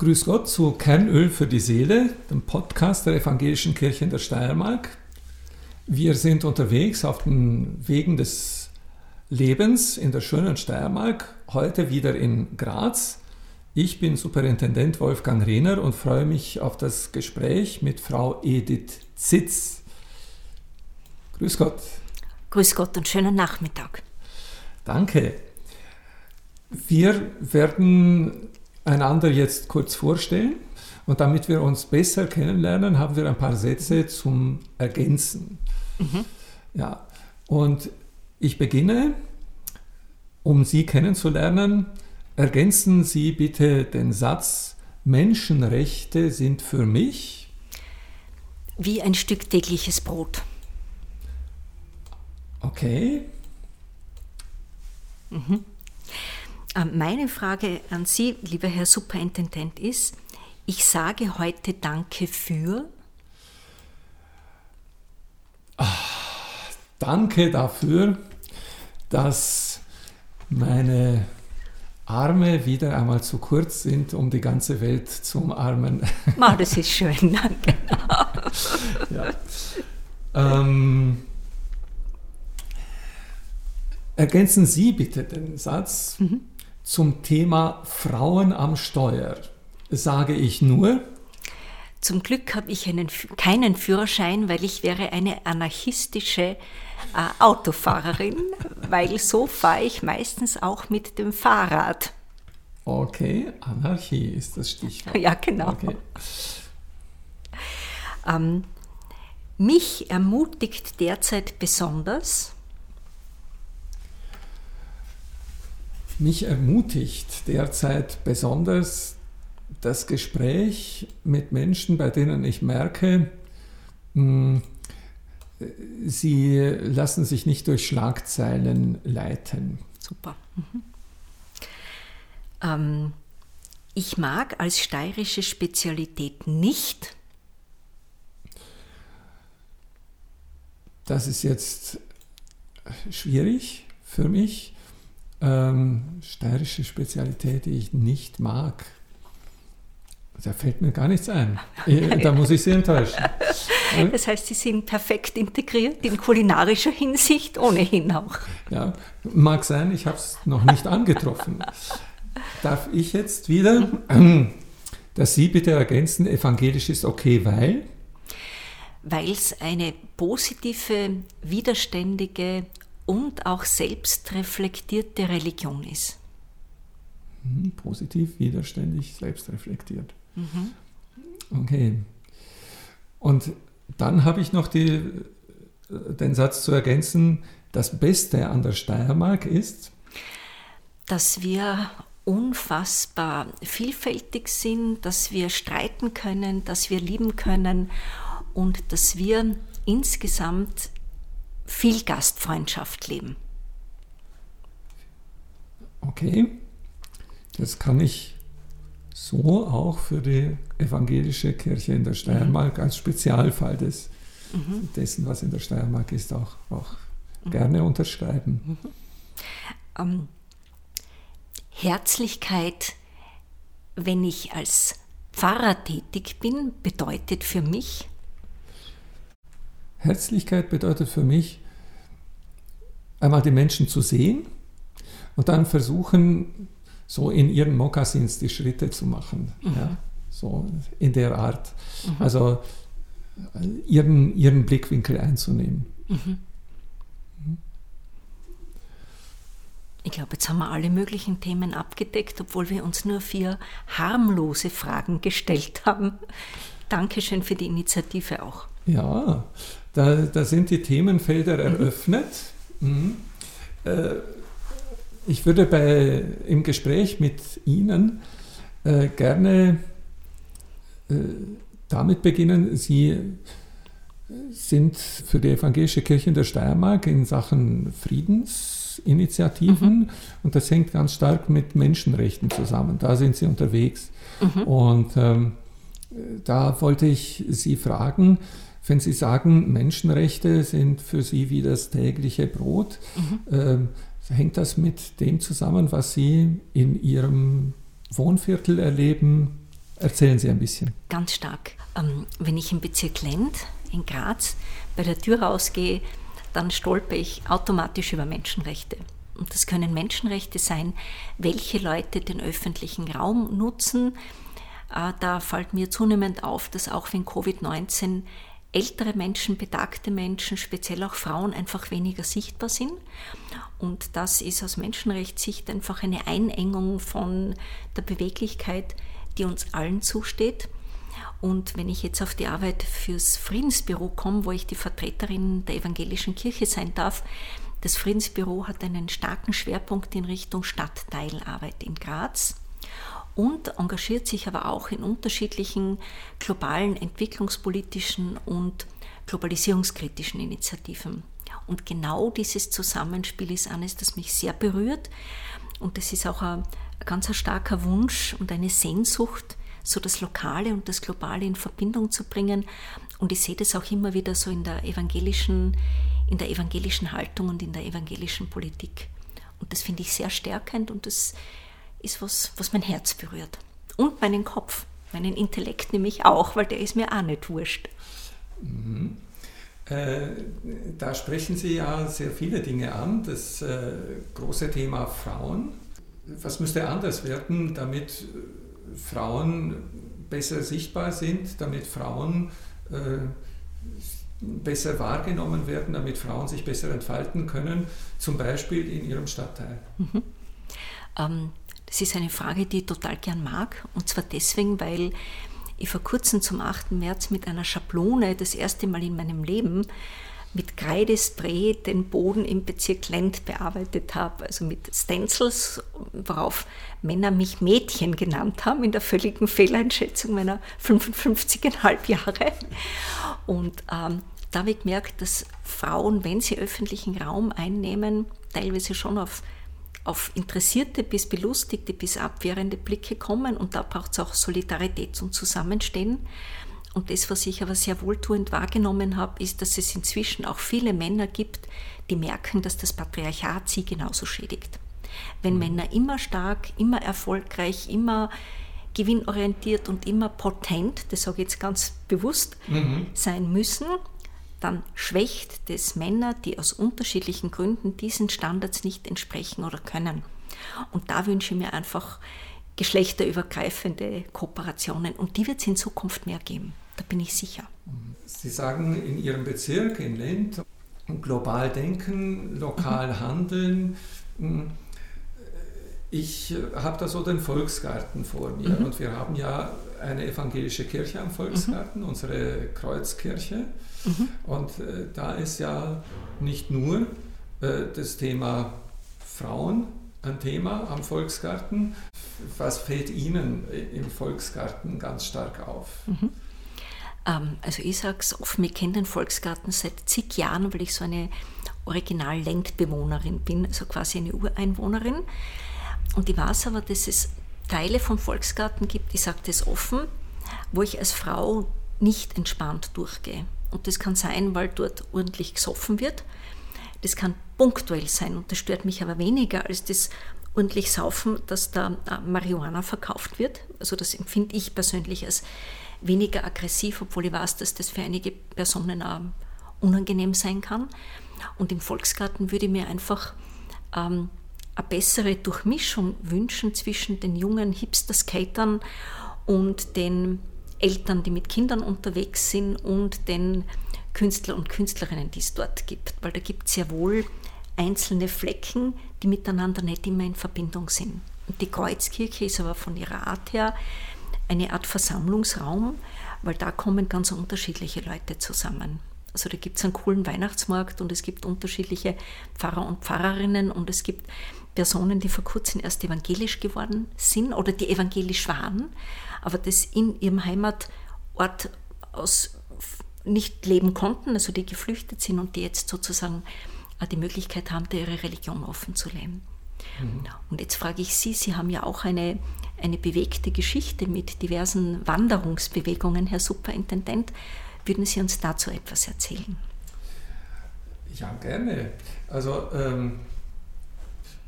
Grüß Gott zu Kernöl für die Seele, dem Podcast der Evangelischen Kirche in der Steiermark. Wir sind unterwegs auf den Wegen des Lebens in der schönen Steiermark, heute wieder in Graz. Ich bin Superintendent Wolfgang Rehner und freue mich auf das Gespräch mit Frau Edith Zitz. Grüß Gott. Grüß Gott und schönen Nachmittag. Danke. Wir werden einander jetzt kurz vorstellen. Und damit wir uns besser kennenlernen, haben wir ein paar Sätze zum Ergänzen. Mhm. Ja, und ich beginne, um Sie kennenzulernen. Ergänzen Sie bitte den Satz, Menschenrechte sind für mich wie ein Stück tägliches Brot. Okay. Mhm. Äh, meine Frage an Sie, lieber Herr Superintendent, ist, ich sage heute Danke für. Ach, danke dafür, dass meine Arme wieder einmal zu kurz sind, um die ganze Welt zu umarmen. Ma, das ist schön, danke. ja. ähm, ergänzen Sie bitte den Satz. Mhm. Zum Thema Frauen am Steuer sage ich nur, zum Glück habe ich einen, keinen Führerschein, weil ich wäre eine anarchistische äh, Autofahrerin, weil so fahre ich meistens auch mit dem Fahrrad. Okay, Anarchie ist das Stichwort. Ja, genau. Okay. Ähm, mich ermutigt derzeit besonders, Mich ermutigt derzeit besonders das Gespräch mit Menschen, bei denen ich merke, hm, sie lassen sich nicht durch Schlagzeilen leiten. Super. Mhm. Ähm, ich mag als steirische Spezialität nicht. Das ist jetzt schwierig für mich ähm, steirische Spezialität, die ich nicht mag. Da fällt mir gar nichts ein. Da muss ich Sie enttäuschen. Das heißt, Sie sind perfekt integriert in kulinarischer Hinsicht, ohnehin auch. Ja, mag sein, ich habe es noch nicht angetroffen. Darf ich jetzt wieder, dass Sie bitte ergänzen, evangelisch ist okay, weil? Weil es eine positive, widerständige, und auch selbstreflektierte Religion ist. Hm, positiv, widerständig, selbstreflektiert. Mhm. Okay. Und dann habe ich noch die, den Satz zu ergänzen, das Beste an der Steiermark ist, dass wir unfassbar vielfältig sind, dass wir streiten können, dass wir lieben können und dass wir insgesamt viel Gastfreundschaft leben. Okay, das kann ich so auch für die evangelische Kirche in der Steiermark mhm. als Spezialfall des, mhm. dessen, was in der Steiermark ist, auch, auch mhm. gerne unterschreiben. Mhm. Ähm, Herzlichkeit, wenn ich als Pfarrer tätig bin, bedeutet für mich, Herzlichkeit bedeutet für mich, einmal die Menschen zu sehen und dann versuchen, so in ihren Mokassins die Schritte zu machen. Mhm. Ja, so in der Art. Mhm. Also ihren, ihren Blickwinkel einzunehmen. Mhm. Ich glaube, jetzt haben wir alle möglichen Themen abgedeckt, obwohl wir uns nur vier harmlose Fragen gestellt haben. Dankeschön für die Initiative auch. Ja, da, da sind die Themenfelder mhm. eröffnet. Mhm. Äh, ich würde bei, im Gespräch mit Ihnen äh, gerne äh, damit beginnen. Sie sind für die Evangelische Kirche in der Steiermark in Sachen Friedens Frauenschutzinitiativen mhm. und das hängt ganz stark mit Menschenrechten zusammen. Da sind Sie unterwegs. Mhm. Und ähm, da wollte ich Sie fragen, wenn Sie sagen, Menschenrechte sind für Sie wie das tägliche Brot, mhm. äh, hängt das mit dem zusammen, was Sie in Ihrem Wohnviertel erleben? Erzählen Sie ein bisschen. Ganz stark. Ähm, wenn ich im Bezirk Lend in Graz bei der Tür rausgehe, dann stolper ich automatisch über Menschenrechte. Und das können Menschenrechte sein, welche Leute den öffentlichen Raum nutzen. Äh, da fällt mir zunehmend auf, dass auch wenn Covid-19 ältere Menschen, betagte Menschen, speziell auch Frauen einfach weniger sichtbar sind. Und das ist aus Menschenrechtssicht einfach eine Einengung von der Beweglichkeit, die uns allen zusteht. Und wenn ich jetzt auf die Arbeit fürs Friedensbüro komme, wo ich die Vertreterin der evangelischen Kirche sein darf, das Friedensbüro hat einen starken Schwerpunkt in Richtung Stadtteilarbeit in Graz und engagiert sich aber auch in unterschiedlichen globalen entwicklungspolitischen und globalisierungskritischen Initiativen. Und genau dieses Zusammenspiel ist eines, das mich sehr berührt. Und das ist auch ein ganz starker Wunsch und eine Sehnsucht, so das Lokale und das Globale in Verbindung zu bringen. Und ich sehe das auch immer wieder so in der evangelischen, in der evangelischen Haltung und in der evangelischen Politik. Und das finde ich sehr stärkend und das ist was, was mein Herz berührt. Und meinen Kopf, meinen Intellekt nämlich auch, weil der ist mir auch nicht wurscht. Mhm. Äh, da sprechen Sie ja sehr viele Dinge an. Das äh, große Thema Frauen. Was müsste anders werden, damit äh, Frauen besser sichtbar sind, damit Frauen äh, besser wahrgenommen werden, damit Frauen sich besser entfalten können, zum Beispiel in ihrem Stadtteil? Mhm. Ähm, das ist eine Frage, die ich total gern mag. Und zwar deswegen, weil ich vor kurzem zum 8. März mit einer Schablone das erste Mal in meinem Leben mit Kreidespray den Boden im Bezirk Lend bearbeitet habe, also mit Stencils, worauf Männer mich Mädchen genannt haben, in der völligen Fehleinschätzung meiner 55,5 Jahre. Und ähm, da habe ich gemerkt, dass Frauen, wenn sie öffentlichen Raum einnehmen, teilweise schon auf auf interessierte bis belustigte bis abwehrende Blicke kommen und da braucht es auch Solidarität zum Zusammenstehen. Und das, was ich aber sehr wohltuend wahrgenommen habe, ist, dass es inzwischen auch viele Männer gibt, die merken, dass das Patriarchat sie genauso schädigt. Wenn mhm. Männer immer stark, immer erfolgreich, immer gewinnorientiert und immer potent, das sage ich jetzt ganz bewusst, mhm. sein müssen, dann schwächt das Männer, die aus unterschiedlichen Gründen diesen Standards nicht entsprechen oder können. Und da wünsche ich mir einfach geschlechterübergreifende Kooperationen und die wird es in Zukunft mehr geben. Da bin ich sicher. Sie sagen in Ihrem Bezirk, in Lent, global denken, lokal mhm. handeln. Ich habe da so den Volksgarten vor mir mhm. und wir haben ja eine evangelische Kirche am Volksgarten, mhm. unsere Kreuzkirche. Mhm. Und äh, da ist ja nicht nur äh, das Thema Frauen ein Thema am Volksgarten. Was fällt Ihnen im Volksgarten ganz stark auf? Mhm. Ähm, also ich sage es offen, ich kenne den Volksgarten seit zig Jahren, weil ich so eine Original-Lendbewohnerin bin, also quasi eine Ureinwohnerin. Und ich weiß aber, dass es Teile vom Volksgarten gibt, ich sage das offen, wo ich als Frau nicht entspannt durchgehe. Und das kann sein, weil dort ordentlich gesoffen wird. Das kann punktuell sein und das stört mich aber weniger als das ordentlich Saufen, dass da äh, Marihuana verkauft wird. Also das empfinde ich persönlich als weniger aggressiv, obwohl ich weiß, dass das für einige Personen auch unangenehm sein kann. Und im Volksgarten würde ich mir einfach ähm, eine bessere Durchmischung wünschen zwischen den jungen Hipster-Skatern und den Eltern, die mit Kindern unterwegs sind und den Künstler und Künstlerinnen, die es dort gibt. Weil da gibt es ja wohl einzelne Flecken, die miteinander nicht immer in Verbindung sind. Und die Kreuzkirche ist aber von ihrer Art her eine Art Versammlungsraum, weil da kommen ganz unterschiedliche Leute zusammen. Also da gibt es einen coolen Weihnachtsmarkt und es gibt unterschiedliche Pfarrer und Pfarrerinnen und es gibt Personen, die vor kurzem erst evangelisch geworden sind oder die evangelisch waren aber das in ihrem Heimatort aus nicht leben konnten, also die geflüchtet sind und die jetzt sozusagen die Möglichkeit haben, ihre Religion offen zu leben. Mhm. Und jetzt frage ich Sie, Sie haben ja auch eine, eine bewegte Geschichte mit diversen Wanderungsbewegungen, Herr Superintendent. Würden Sie uns dazu etwas erzählen? Ja, gerne. Also, ähm,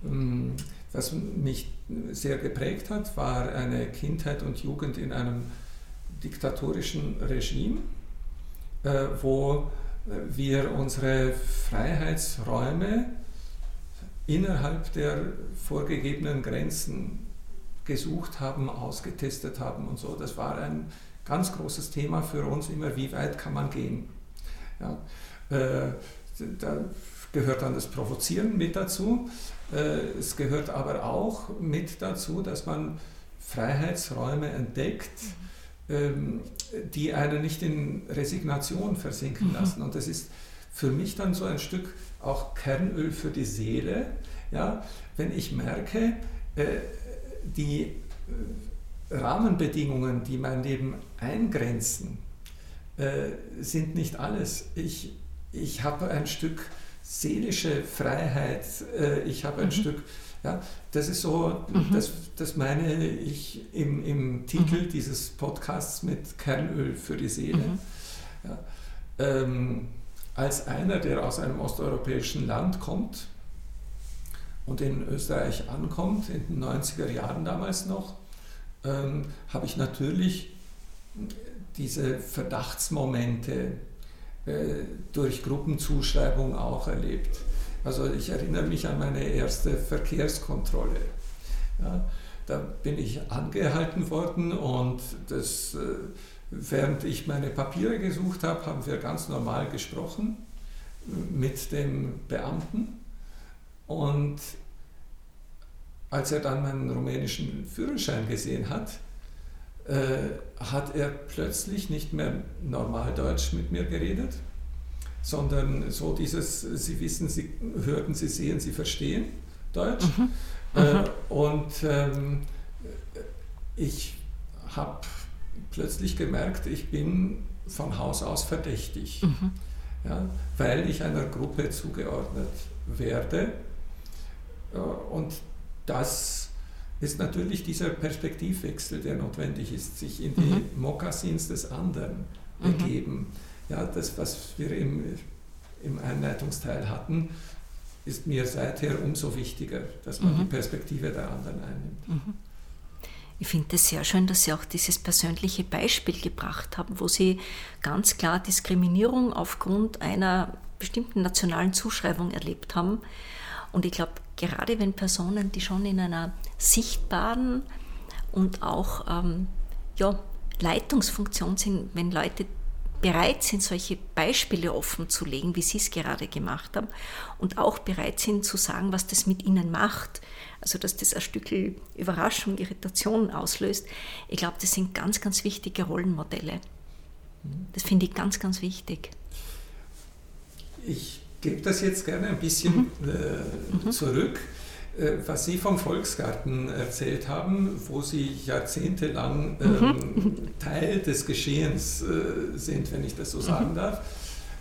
ähm was mich sehr geprägt hat, war eine Kindheit und Jugend in einem diktatorischen Regime, äh, wo wir unsere Freiheitsräume innerhalb der vorgegebenen Grenzen gesucht haben, ausgetestet haben und so. Das war ein ganz großes Thema für uns immer, wie weit kann man gehen. Ja, äh, da gehört dann das Provozieren mit dazu. Äh, es gehört aber auch mit dazu, dass man Freiheitsräume entdeckt, ähm, die einen nicht in Resignation versinken mhm. lassen. Und das ist für mich dann so ein Stück auch Kernöl für die Seele, ja, wenn ich merke, äh, die äh, Rahmenbedingungen, die mein Leben eingrenzen, sind nicht alles. Ich, ich habe ein Stück seelische Freiheit, äh, ich habe ein mhm. Stück, ja, das ist so, mhm. das, das meine ich im, im Titel mhm. dieses Podcasts mit Kernöl für die Seele. Mhm. Ja, ähm, als einer, der aus einem osteuropäischen Land kommt und in Österreich ankommt, in den 90er Jahren damals noch, ähm, habe ich natürlich diese Verdachtsmomente, äh, durch Gruppenzuschreibung auch erlebt. Also ich erinnere mich an meine erste Verkehrskontrolle. Ja, da bin ich angehalten worden und das, äh, während ich meine Papiere gesucht habe, haben wir ganz normal gesprochen mit dem Beamten. Und als er dann meinen rumänischen Führerschein gesehen hat, äh, hat er plötzlich nicht mehr normal Deutsch mit mir geredet, sondern so dieses, Sie wissen, Sie hörten, Sie sehen, Sie verstehen Deutsch. Mhm. Äh, mhm. und ähm, ich habe plötzlich gemerkt, ich bin von Haus aus verdächtig, mhm. ja, weil ich einer Gruppe zugeordnet werde. Äh, und das ist natürlich dieser Perspektivwechsel, der notwendig ist, sich in die mhm. Mokassins des anderen mhm. begeben. Ja, das, was wir im, im Einleitungsteil hatten, ist mir seither umso wichtiger, dass man mhm. die Perspektive der anderen einnimmt. Mhm. Ich finde es sehr schön, dass Sie auch dieses persönliche Beispiel gebracht haben, wo Sie ganz klar Diskriminierung aufgrund einer bestimmten nationalen Zuschreibung erlebt haben. Und ich glaube, gerade wenn Personen, die schon in einer sichtbaren und auch ähm, ja, Leitungsfunktion sind, wenn Leute bereit sind, solche Beispiele offen zu legen, wie Sie es gerade gemacht haben, und auch bereit sind zu sagen, was das mit ihnen macht, also dass das ein Stück Überraschung, Irritation auslöst. Ich glaube, das sind ganz, ganz wichtige Rollenmodelle. Das finde ich ganz, ganz wichtig. Ich gebe das jetzt gerne ein bisschen mhm. Äh, mhm. zurück. Äh, was Sie vom Volksgarten erzählt haben, wo Sie jahrzehntelang ähm, mhm. Teil des Geschehens äh, sind, wenn ich das so sagen mhm. darf,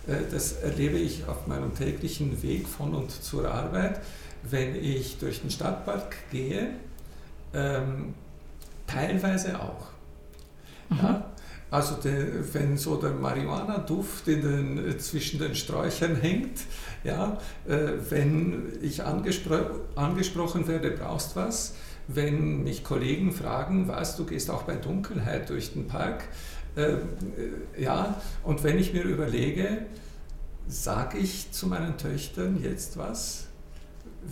äh, das erlebe ich auf meinem täglichen Weg von und zur Arbeit, wenn ich durch den Stadtpark gehe, ähm, teilweise auch. Mhm. Ja, also der, wenn so der Marihuana-Duft den, zwischen den Sträuchern hängt, ja, äh, wenn ich angespro angesprochen werde, brauchst was, wenn mich Kollegen fragen, was, du gehst auch bei Dunkelheit durch den Park, äh, ja, und wenn ich mir überlege, sage ich zu meinen Töchtern jetzt was,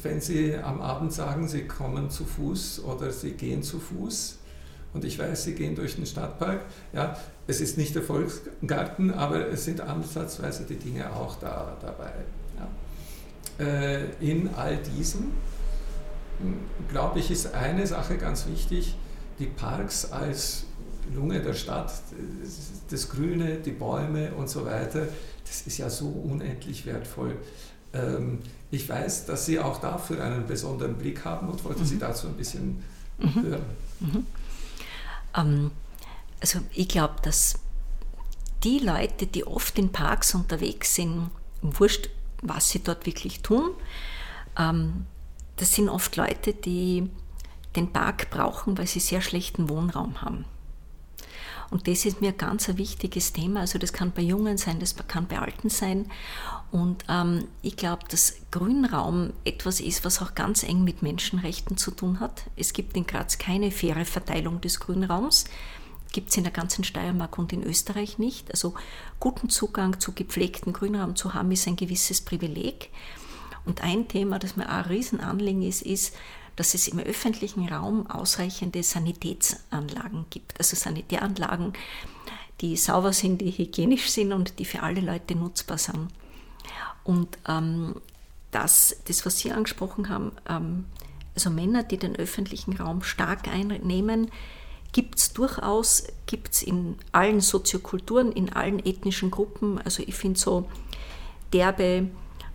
wenn sie am Abend sagen, sie kommen zu Fuß oder sie gehen zu Fuß, und ich weiß, Sie gehen durch den Stadtpark. Ja, es ist nicht der Volksgarten, aber es sind ansatzweise die Dinge auch da, dabei. Ja. Äh, in all diesem, hm, glaube ich, ist eine Sache ganz wichtig, die Parks als Lunge der Stadt, das Grüne, die Bäume und so weiter, das ist ja so unendlich wertvoll. Ähm, ich weiß, dass Sie auch dafür einen besonderen Blick haben und wollte mhm. Sie dazu ein bisschen mhm. hören. Mhm. Ähm, also ich glaube, dass die Leute, die oft in Parks unterwegs sind, wurscht, was sie dort wirklich tun. Ähm, das sind oft Leute, die den Park brauchen, weil sie sehr schlechten Wohnraum haben. Und das ist mir ganz ein wichtiges Thema. Also das kann bei Jungen sein, das kann bei Alten sein. Und ähm, ich glaube, dass Grünraum etwas ist, was auch ganz eng mit Menschenrechten zu tun hat. Es gibt in Graz keine faire Verteilung des Grünraums. Gibt es in der ganzen Steiermark und in Österreich nicht. Also guten Zugang zu gepflegten Grünraum zu haben, ist ein gewisses Privileg. Und ein Thema, das mir auch ein Riesenanliegen ist, ist, dass es im öffentlichen Raum ausreichende Sanitätsanlagen gibt, also Sanitäranlagen, die sauber sind, die hygienisch sind und die für alle Leute nutzbar sind. Und ähm, das, das, was Sie angesprochen haben, ähm, also Männer, die den öffentlichen Raum stark einnehmen, gibt es durchaus, gibt es in allen Soziokulturen, in allen ethnischen Gruppen. Also ich finde so derbe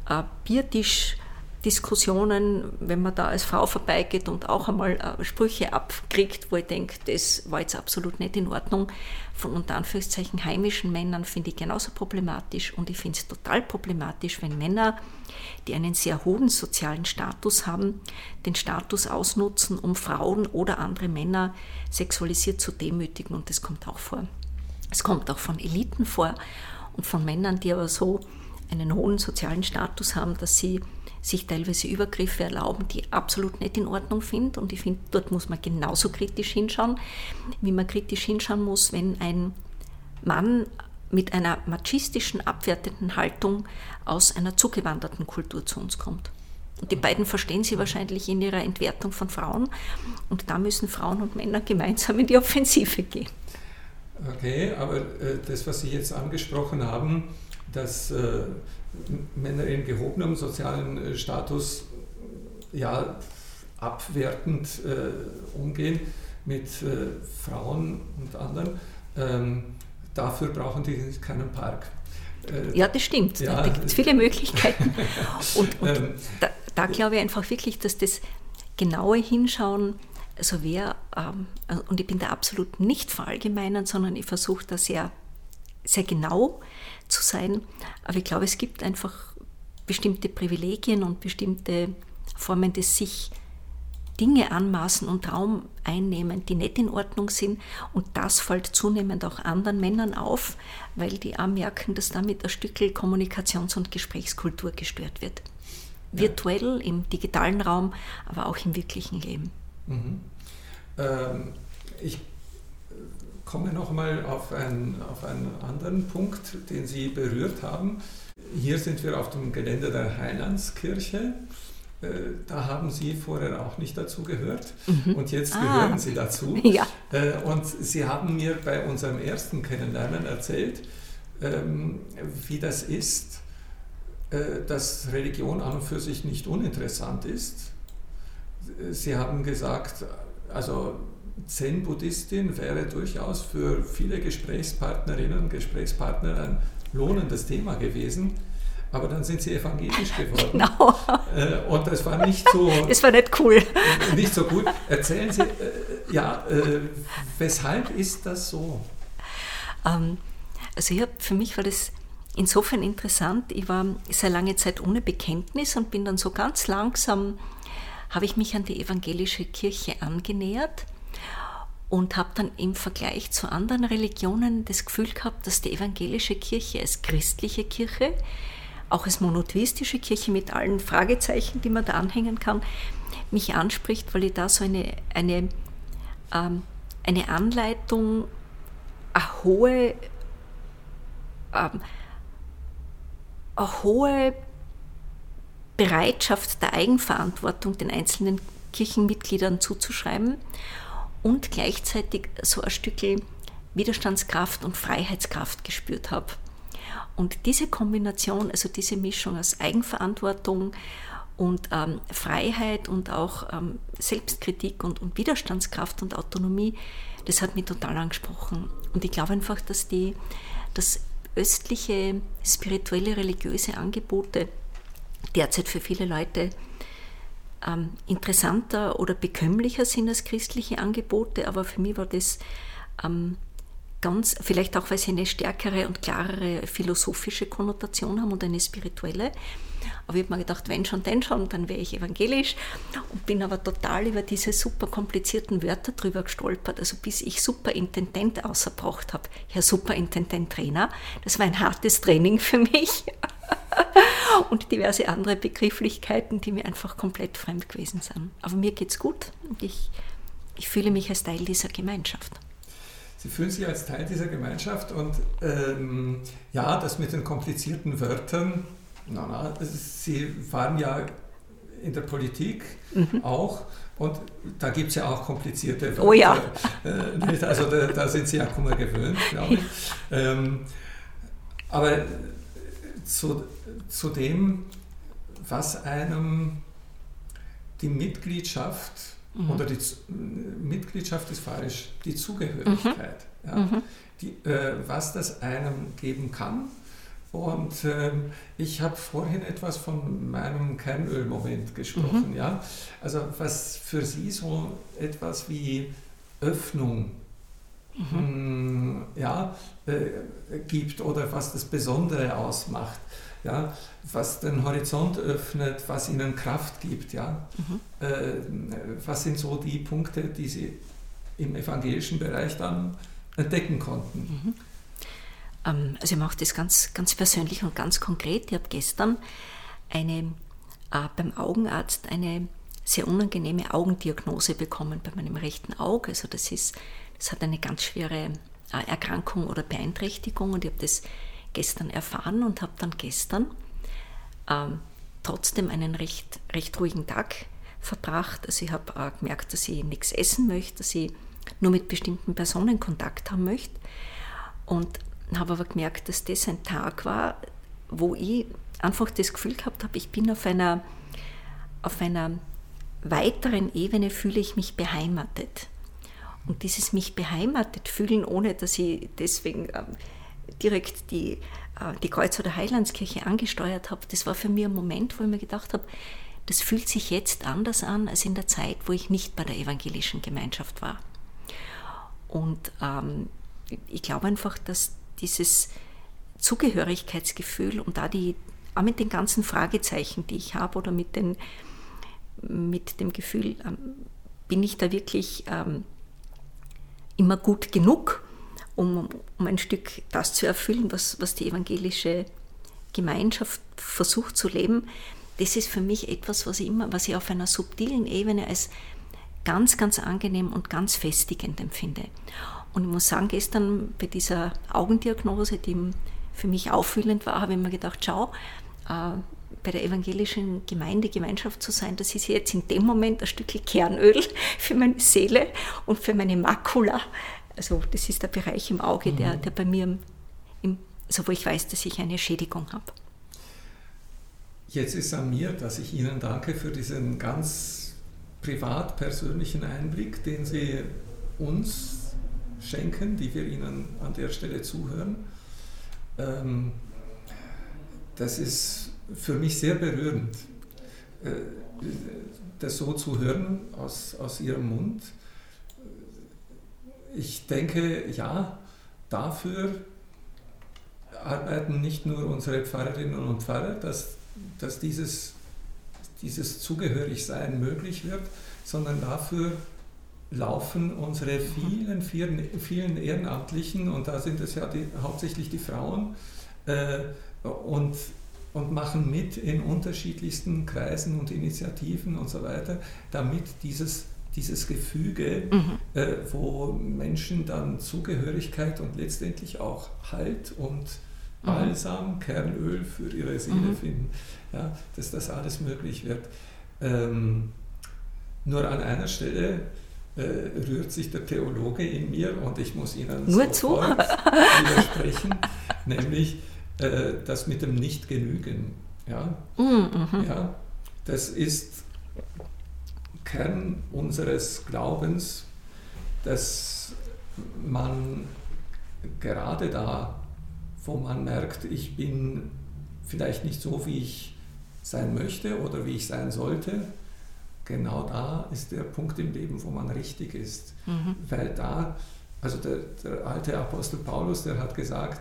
äh, Biertisch Diskussionen, wenn man da als Frau vorbeigeht und auch einmal äh, Sprüche abkriegt, wo ich denke, das war jetzt absolut nicht in Ordnung. Von unter Anführungszeichen heimischen Männern finde ich genauso problematisch und ich finde es total problematisch, wenn Männer, die einen sehr hohen sozialen Status haben, den Status ausnutzen, um Frauen oder andere Männer sexualisiert zu demütigen und das kommt auch vor. Es kommt auch von Eliten vor und von Männern, die aber so einen hohen sozialen Status haben, dass sie sich teilweise Übergriffe erlauben, die absolut nicht in Ordnung finde. Und ich finde, dort muss man genauso kritisch hinschauen, wie man kritisch hinschauen muss, wenn ein Mann mit einer machistischen, abwertenden Haltung aus einer zugewanderten Kultur zu uns kommt. Und die beiden verstehen sie wahrscheinlich in ihrer Entwertung von Frauen. Und da müssen Frauen und Männer gemeinsam in die Offensive gehen. Okay, aber äh, das, was Sie jetzt angesprochen haben, dass äh, Männer in gehobenem sozialen äh, Status ja, abwertend äh, umgehen mit äh, Frauen und anderen. Ähm, dafür brauchen die keinen Park. Äh, ja, das stimmt. Ja, da gibt es viele Möglichkeiten. Und, und ähm, da, da, glaube ich einfach wirklich, dass das genaue Hinschauen, also wer, ähm, und ich bin da absolut nicht verallgemeinern, sondern ich versuche da sehr, sehr genau zu sein. Aber ich glaube, es gibt einfach bestimmte Privilegien und bestimmte Formen des sich Dinge anmaßen und Raum einnehmen, die nicht in Ordnung sind. Und das fällt zunehmend auch anderen Männern auf, weil die auch merken, dass damit ein Stück Kommunikations- und Gesprächskultur gestört wird. Ja. Virtuell, im digitalen Raum, aber auch im wirklichen Leben. Mhm. Ähm, ich komme nochmal auf, ein, auf einen anderen Punkt, den Sie berührt haben. Hier sind wir auf dem Gelände der Heilandskirche. Äh, da haben Sie vorher auch nicht dazu gehört mhm. und jetzt ah. gehören Sie dazu. Ja. Äh, und Sie haben mir bei unserem ersten Kennenlernen erzählt, ähm, wie das ist, äh, dass Religion an und für sich nicht uninteressant ist. Sie haben gesagt, also Zen-Buddhistin wäre durchaus für viele Gesprächspartnerinnen und Gesprächspartner ein lohnendes Thema gewesen. Aber dann sind sie evangelisch geworden. Genau. Äh, und das war nicht so. Das war nicht cool. Nicht so gut. Erzählen Sie, äh, ja, äh, weshalb ist das so? Ähm, also, ich hab, für mich war das insofern interessant. Ich war sehr lange Zeit ohne Bekenntnis und bin dann so ganz langsam, habe ich mich an die evangelische Kirche angenähert und habe dann im Vergleich zu anderen Religionen das Gefühl gehabt, dass die evangelische Kirche als christliche Kirche, auch als monotheistische Kirche mit allen Fragezeichen, die man da anhängen kann, mich anspricht, weil ich da so eine, eine, ähm, eine Anleitung, eine hohe, ähm, eine hohe Bereitschaft der Eigenverantwortung den einzelnen Kirchenmitgliedern zuzuschreiben und gleichzeitig so ein Stück Widerstandskraft und Freiheitskraft gespürt habe. Und diese Kombination, also diese Mischung aus Eigenverantwortung und ähm, Freiheit und auch ähm, Selbstkritik und, und, Widerstandskraft und Autonomie, das hat mich total angesprochen. Und ich glaube einfach, dass die, das östliche spirituelle, religiöse Angebote derzeit für viele Leute ähm, interessanter oder bekömmlicher sind als christliche Angebote, aber für mich war das ähm, ganz, vielleicht auch, weil sie eine stärkere und klarere philosophische Konnotation haben und eine spirituelle. Aber ich habe mir gedacht, wenn schon, denn schon, dann wäre ich evangelisch und bin aber total über diese super komplizierten Wörter drüber gestolpert, also bis ich Superintendent außerbracht habe. Ja, Superintendent-Trainer, das war ein hartes Training für mich. und diverse andere Begrifflichkeiten, die mir einfach komplett fremd gewesen sind. Aber mir geht es gut und ich, ich fühle mich als Teil dieser Gemeinschaft. Sie fühlen sich als Teil dieser Gemeinschaft und ähm, ja, das mit den komplizierten Wörtern, na, na, Sie waren ja in der Politik mhm. auch und da gibt es ja auch komplizierte Wörter. Oh ja. Äh, also da, da, sind Sie ja Kummer gewöhnt, glaube ich. Ähm, aber zu, zu dem, was einem die Mitgliedschaft Mhm. Oder die Mitgliedschaft ist falsch, die Zugehörigkeit. Mhm. Ja, mhm. die, äh, was das einem geben kann. Und äh, ich habe vorhin etwas von meinem Kernölmoment gesprochen. Mhm. Ja? Also was für Sie so etwas wie Öffnung mh, mm, ja, äh, gibt oder was das Besondere ausmacht ja, was den Horizont öffnet, was ihnen Kraft gibt. Ja. Mhm. Äh, was sind so die Punkte, die sie im evangelischen Bereich dann entdecken konnten? Mhm. Ähm, also ich mache das ganz, ganz persönlich und ganz konkret. Ich habe gestern eine, äh, beim Augenarzt eine sehr unangenehme Augendiagnose bekommen bei meinem rechten Auge. Also das, ist, das hat eine ganz schwere äh, Erkrankung oder Beeinträchtigung und ich habe das gestern erfahren und habe dann gestern ähm, trotzdem einen recht, recht ruhigen Tag verbracht. Also ich habe äh, gemerkt, dass ich nichts essen möchte, dass ich nur mit bestimmten Personen Kontakt haben möchte. Und habe aber gemerkt, dass das ein Tag war, wo ich einfach das Gefühl gehabt habe, ich bin auf einer, auf einer weiteren Ebene, fühle ich mich beheimatet. Und dieses mich beheimatet fühlen, ohne dass ich deswegen ähm, direkt die, äh, die Kreuz- oder Heilandskirche angesteuert habe, das war für mich ein Moment, wo ich mir gedacht habe, das fühlt sich jetzt anders an als in der Zeit, wo ich nicht bei der evangelischen Gemeinschaft war. Und ähm, ich glaube einfach, dass dieses Zugehörigkeitsgefühl und da die, auch mit den ganzen Fragezeichen, die ich habe oder mit, den, mit dem Gefühl, ähm, bin ich da wirklich ähm, immer gut genug um, um ein Stück das zu erfüllen, was, was die evangelische Gemeinschaft versucht zu leben, das ist für mich etwas, was ich immer, was ich auf einer subtilen Ebene als ganz, ganz angenehm und ganz festigend empfinde. Und ich muss sagen, gestern bei dieser Augendiagnose, die für mich auffühlend war, habe ich mir gedacht, schau, äh, bei der evangelischen Gemeinde, Gemeinschaft zu sein, das ist jetzt in dem Moment ein Stückchen Kernöl für meine Seele und für meine Makula, also das ist der Bereich im Auge, mhm. der, der bei mir, im, also wo ich weiß, dass ich eine Schädigung habe. Jetzt ist an mir, dass ich Ihnen danke für diesen ganz privat persönlichen Einblick, den Sie uns schenken, die wir Ihnen an der Stelle zuhören. Ähm, das ist für mich sehr berührend, äh, das so zu hören aus, aus Ihrem Mund. Ich denke, ja, dafür arbeiten nicht nur unsere Pfarrerinnen und Pfarrer, dass, dass dieses, dieses Zugehörigsein möglich wird, sondern dafür laufen unsere vielen, vielen, vielen Ehrenamtlichen, und da sind es ja die, hauptsächlich die Frauen, äh, und, und machen mit in unterschiedlichsten Kreisen und Initiativen und so weiter, damit dieses dieses Gefüge, mhm. äh, wo Menschen dann Zugehörigkeit und letztendlich auch Halt und mhm. Balsam, mhm. Kernöl für ihre Seele mhm. finden, ja, dass das alles möglich wird. Ähm, nur an einer Stelle äh, rührt sich der Theologe in mir und ich muss Ihnen nur zu widersprechen, nämlich äh, das mit dem Nicht-Genügen. Ja? Mhm, mhm. ja, das ist Kern unseres Glaubens, dass man gerade da, wo man merkt, ich bin vielleicht nicht so, wie ich sein möchte oder wie ich sein sollte, genau da ist der Punkt im Leben, wo man richtig ist. Mhm. Weil da Also der, der alte Apostel Paulus, der hat gesagt,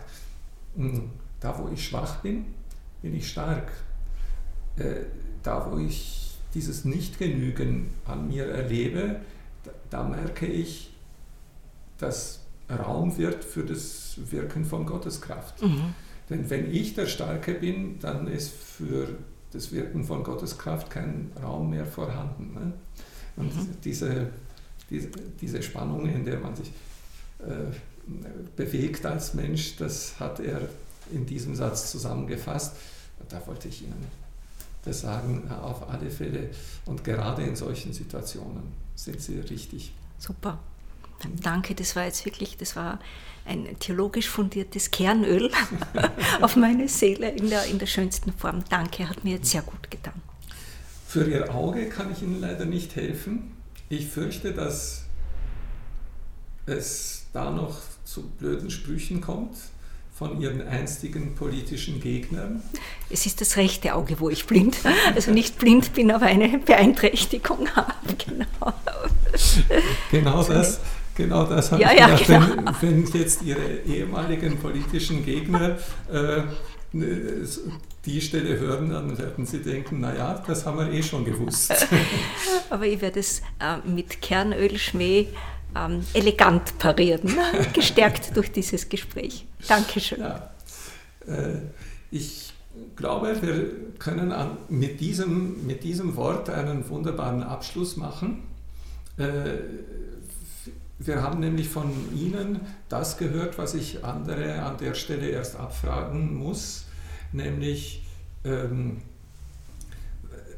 hm, da wo ich schwach bin, bin ich stark. Äh, da wo ich dieses Nichtgenügen an mir erlebe, da, da merke ich, dass Raum wird für das Wirken von Gottes Kraft. Mhm. Denn wenn ich der Starke bin, dann ist für das Wirken von Gottes Kraft kein Raum mehr vorhanden. Ne? Und mhm. diese, diese, diese Spannung, in der man sich äh, bewegt als Mensch, das hat er in diesem Satz zusammengefasst. Da wollte ich Ihnen das sagen, auf alle Fälle. Und gerade in solchen Situationen sind Sie richtig. Super. Danke, das war jetzt wirklich, das war ein theologisch fundiertes Kernöl auf meine Seele in der, in der schönsten Form. Danke, hat mir jetzt sehr gut getan. Für Ihr Auge kann ich Ihnen leider nicht helfen. Ich fürchte, dass es da noch zu blöden Sprüchen kommt von ihren einstigen politischen Gegnern. Es ist das rechte Auge, wo ich blind, also nicht blind bin, aber eine Beeinträchtigung habe. Genau, genau das. Genau das habe ja, ich gedacht, ja, genau. wenn, wenn, jetzt Ihre ehemaligen politischen Gegner äh, die Stelle hören, dann werden sie denken, naja, das haben wir eh schon gewusst. Aber ich werde es äh, mit Kernölschmäh ähm, elegant parieren, gestärkt durch dieses Gespräch. Dankeschön. Ja, äh, ich glaube, wir können an, mit, diesem, mit diesem Wort einen wunderbaren Abschluss machen. Äh, wir haben nämlich von Ihnen das gehört, was ich andere an der Stelle erst abfragen muss, nämlich ähm,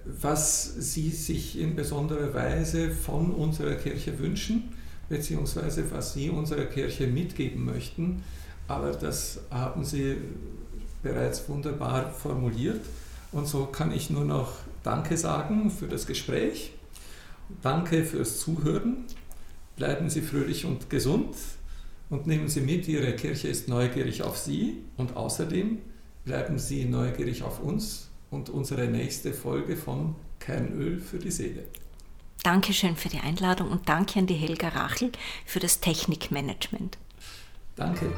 was Sie sich in besonderer Weise von unserer Kirche wünschen, beziehungsweise was Sie unserer Kirche mitgeben möchten. Aber das haben Sie bereits wunderbar formuliert. Und so kann ich nur noch Danke sagen für das Gespräch. Danke fürs Zuhören Bleiben Sie fröhlich und gesund und nehmen Sie mit, Ihre Kirche ist neugierig auf Sie und außerdem bleiben Sie neugierig auf uns und unsere nächste Folge von Kernöl für die Seele. Dankeschön für die Einladung und danke an die Helga Rachel für das Technikmanagement. Danke.